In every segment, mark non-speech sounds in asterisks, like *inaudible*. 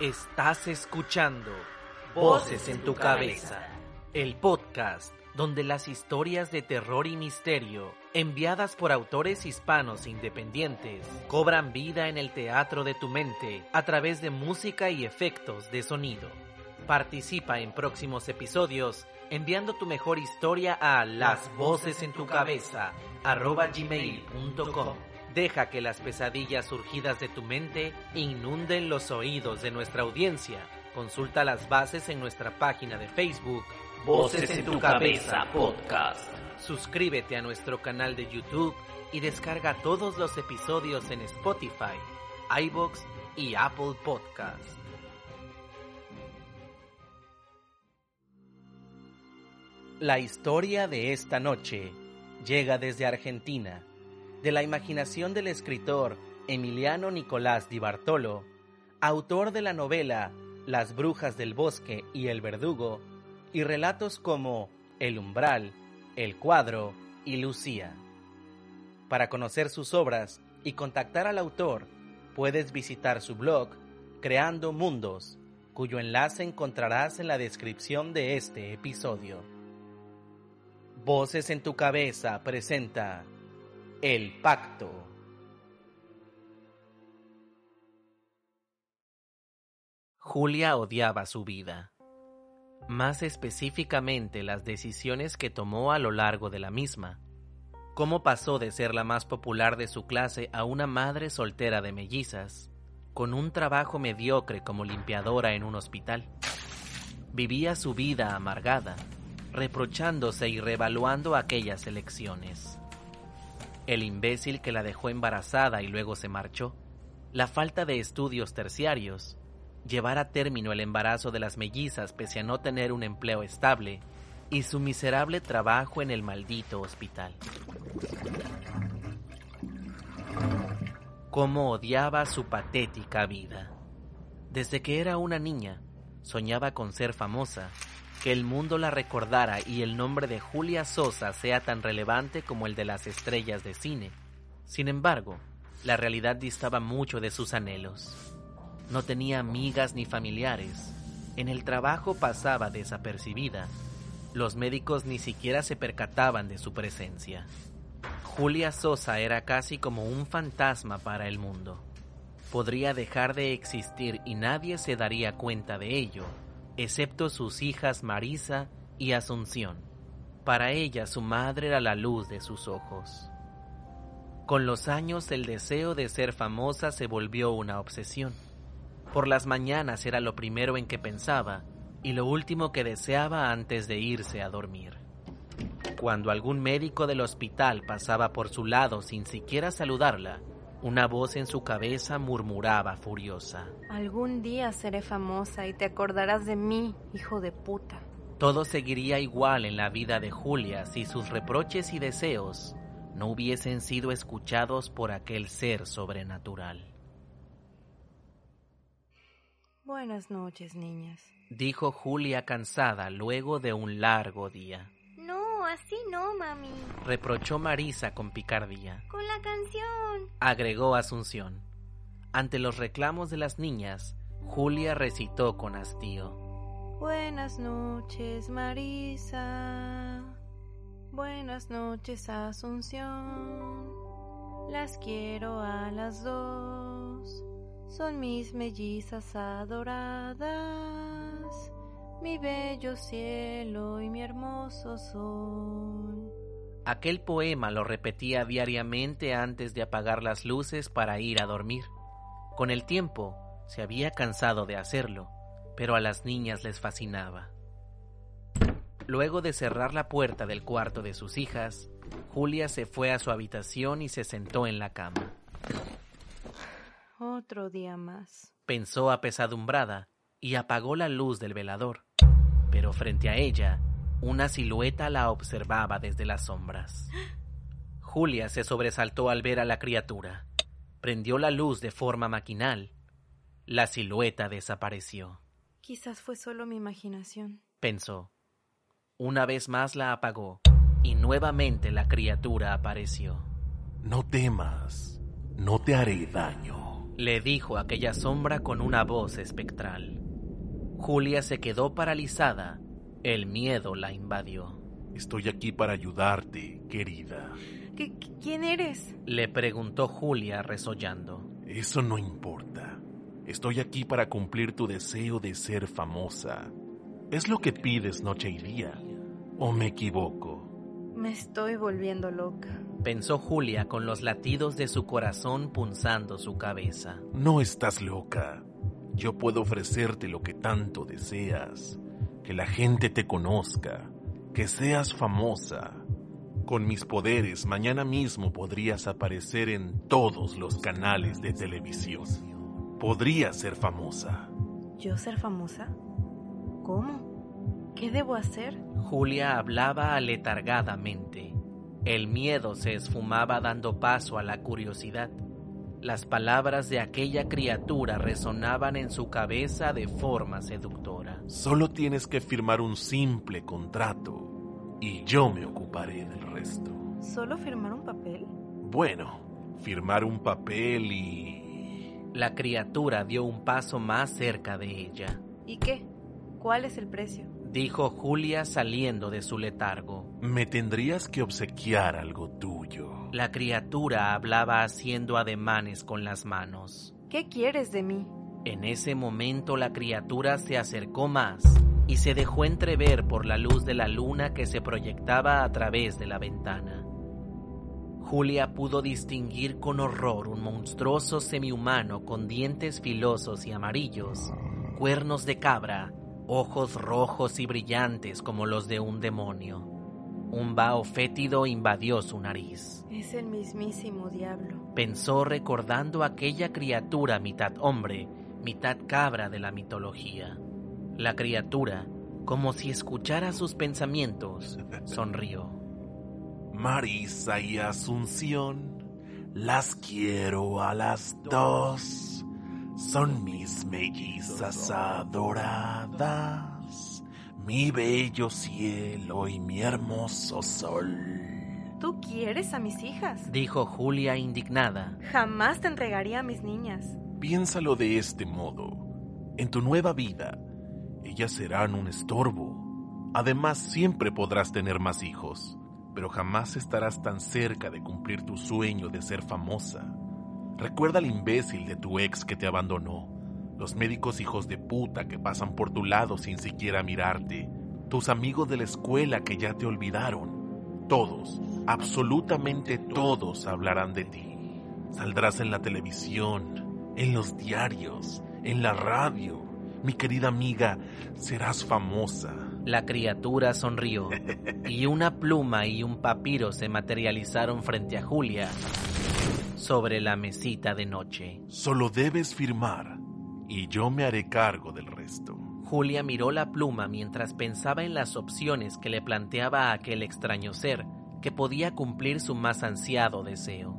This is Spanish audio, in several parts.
Estás escuchando Voces en tu cabeza, el podcast donde las historias de terror y misterio, enviadas por autores hispanos independientes, cobran vida en el teatro de tu mente a través de música y efectos de sonido. Participa en próximos episodios enviando tu mejor historia a las voces en tu cabeza gmail.com. Deja que las pesadillas surgidas de tu mente inunden los oídos de nuestra audiencia. Consulta las bases en nuestra página de Facebook Voces en tu cabeza podcast. Suscríbete a nuestro canal de YouTube y descarga todos los episodios en Spotify, iBox y Apple Podcast. La historia de esta noche llega desde Argentina, de la imaginación del escritor Emiliano Nicolás Di Bartolo, autor de la novela Las Brujas del Bosque y El Verdugo, y relatos como El Umbral, El Cuadro y Lucía. Para conocer sus obras y contactar al autor, puedes visitar su blog Creando Mundos, cuyo enlace encontrarás en la descripción de este episodio. Voces en tu cabeza presenta El Pacto. Julia odiaba su vida, más específicamente las decisiones que tomó a lo largo de la misma. Cómo pasó de ser la más popular de su clase a una madre soltera de mellizas, con un trabajo mediocre como limpiadora en un hospital. Vivía su vida amargada, reprochándose y revaluando aquellas elecciones. El imbécil que la dejó embarazada y luego se marchó, la falta de estudios terciarios, llevar a término el embarazo de las mellizas pese a no tener un empleo estable y su miserable trabajo en el maldito hospital. Cómo odiaba su patética vida. Desde que era una niña, soñaba con ser famosa que el mundo la recordara y el nombre de Julia Sosa sea tan relevante como el de las estrellas de cine. Sin embargo, la realidad distaba mucho de sus anhelos. No tenía amigas ni familiares. En el trabajo pasaba desapercibida. Los médicos ni siquiera se percataban de su presencia. Julia Sosa era casi como un fantasma para el mundo. Podría dejar de existir y nadie se daría cuenta de ello, excepto sus hijas Marisa y Asunción. Para ella su madre era la luz de sus ojos. Con los años el deseo de ser famosa se volvió una obsesión. Por las mañanas era lo primero en que pensaba y lo último que deseaba antes de irse a dormir. Cuando algún médico del hospital pasaba por su lado sin siquiera saludarla, una voz en su cabeza murmuraba furiosa. Algún día seré famosa y te acordarás de mí, hijo de puta. Todo seguiría igual en la vida de Julia si sus reproches y deseos no hubiesen sido escuchados por aquel ser sobrenatural. Buenas noches, niñas. Dijo Julia cansada luego de un largo día. Así no, mami. Reprochó Marisa con picardía. Con la canción. Agregó Asunción. Ante los reclamos de las niñas, Julia recitó con hastío. Buenas noches, Marisa. Buenas noches, Asunción. Las quiero a las dos. Son mis mellizas adoradas, mi bello cielo y mi hermoso sol. Aquel poema lo repetía diariamente antes de apagar las luces para ir a dormir. Con el tiempo se había cansado de hacerlo, pero a las niñas les fascinaba. Luego de cerrar la puerta del cuarto de sus hijas, Julia se fue a su habitación y se sentó en la cama. Otro día más. Pensó apesadumbrada y apagó la luz del velador, pero frente a ella, una silueta la observaba desde las sombras. Julia se sobresaltó al ver a la criatura. Prendió la luz de forma maquinal. La silueta desapareció. Quizás fue solo mi imaginación. Pensó. Una vez más la apagó y nuevamente la criatura apareció. No temas, no te haré daño le dijo aquella sombra con una voz espectral. Julia se quedó paralizada. El miedo la invadió. Estoy aquí para ayudarte, querida. ¿Qué- ¿Quién eres? Le preguntó Julia resollando. Eso no importa. Estoy aquí para cumplir tu deseo de ser famosa. ¿Es lo que pides noche y día? ¿O me equivoco? Me estoy volviendo loca. Pensó Julia con los latidos de su corazón punzando su cabeza. No estás loca. Yo puedo ofrecerte lo que tanto deseas. Que la gente te conozca. Que seas famosa. Con mis poderes, mañana mismo podrías aparecer en todos los canales de televisión. Podrías ser famosa. ¿Yo ser famosa? ¿Cómo? ¿Qué debo hacer? Julia hablaba aletargadamente. El miedo se esfumaba dando paso a la curiosidad. Las palabras de aquella criatura resonaban en su cabeza de forma seductora. Solo tienes que firmar un simple contrato y yo me ocuparé del resto. ¿Solo firmar un papel? Bueno, firmar un papel y... La criatura dio un paso más cerca de ella. ¿Y qué? ¿Cuál es el precio? Dijo Julia saliendo de su letargo. Me tendrías que obsequiar algo tuyo. La criatura hablaba haciendo ademanes con las manos. ¿Qué quieres de mí? En ese momento la criatura se acercó más y se dejó entrever por la luz de la luna que se proyectaba a través de la ventana. Julia pudo distinguir con horror un monstruoso semihumano con dientes filosos y amarillos, cuernos de cabra, ojos rojos y brillantes como los de un demonio. Un vaho fétido invadió su nariz. Es el mismísimo diablo. Pensó recordando aquella criatura mitad hombre, mitad cabra de la mitología. La criatura, como si escuchara sus pensamientos, *laughs* sonrió. Marisa y Asunción, las quiero a las dos. Son mis mellizas adoradas, mi bello cielo y mi hermoso sol. ¿Tú quieres a mis hijas? Dijo Julia indignada. Jamás te entregaría a mis niñas. Piénsalo de este modo. En tu nueva vida, ellas serán un estorbo. Además, siempre podrás tener más hijos, pero jamás estarás tan cerca de cumplir tu sueño de ser famosa. Recuerda al imbécil de tu ex que te abandonó, los médicos hijos de puta que pasan por tu lado sin siquiera mirarte, tus amigos de la escuela que ya te olvidaron. Todos, absolutamente todos hablarán de ti. Saldrás en la televisión, en los diarios, en la radio. Mi querida amiga, serás famosa. La criatura sonrió y una pluma y un papiro se materializaron frente a Julia sobre la mesita de noche. Solo debes firmar y yo me haré cargo del resto. Julia miró la pluma mientras pensaba en las opciones que le planteaba aquel extraño ser que podía cumplir su más ansiado deseo.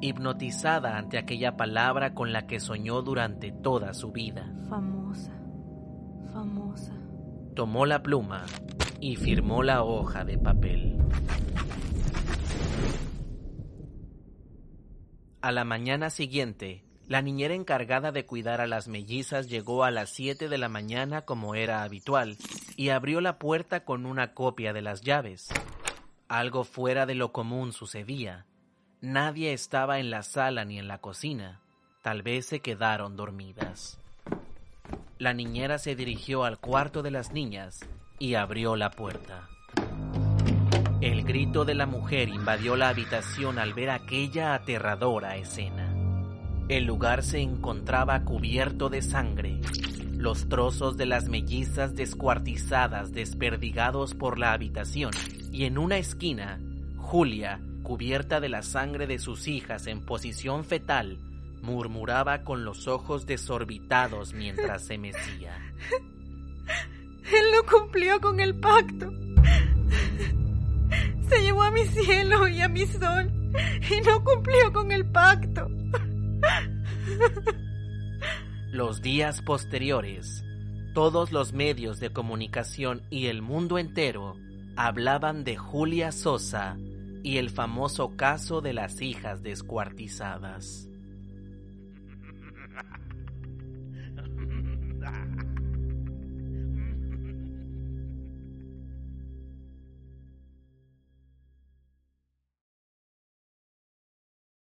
Hipnotizada ante aquella palabra con la que soñó durante toda su vida, Famosa. Famosa. tomó la pluma y firmó la hoja de papel. A la mañana siguiente, la niñera encargada de cuidar a las mellizas llegó a las 7 de la mañana como era habitual y abrió la puerta con una copia de las llaves. Algo fuera de lo común sucedía. Nadie estaba en la sala ni en la cocina. Tal vez se quedaron dormidas. La niñera se dirigió al cuarto de las niñas y abrió la puerta. El grito de la mujer invadió la habitación al ver aquella aterradora escena. El lugar se encontraba cubierto de sangre, los trozos de las mellizas descuartizadas desperdigados por la habitación, y en una esquina, Julia, cubierta de la sangre de sus hijas en posición fetal, murmuraba con los ojos desorbitados mientras se mecía. Él no cumplió con el pacto. Se llevó a mi cielo y a mi sol y no cumplió con el pacto. *laughs* Los días posteriores, todos los medios de comunicación y el mundo entero hablaban de Julia Sosa y el famoso caso de las hijas descuartizadas.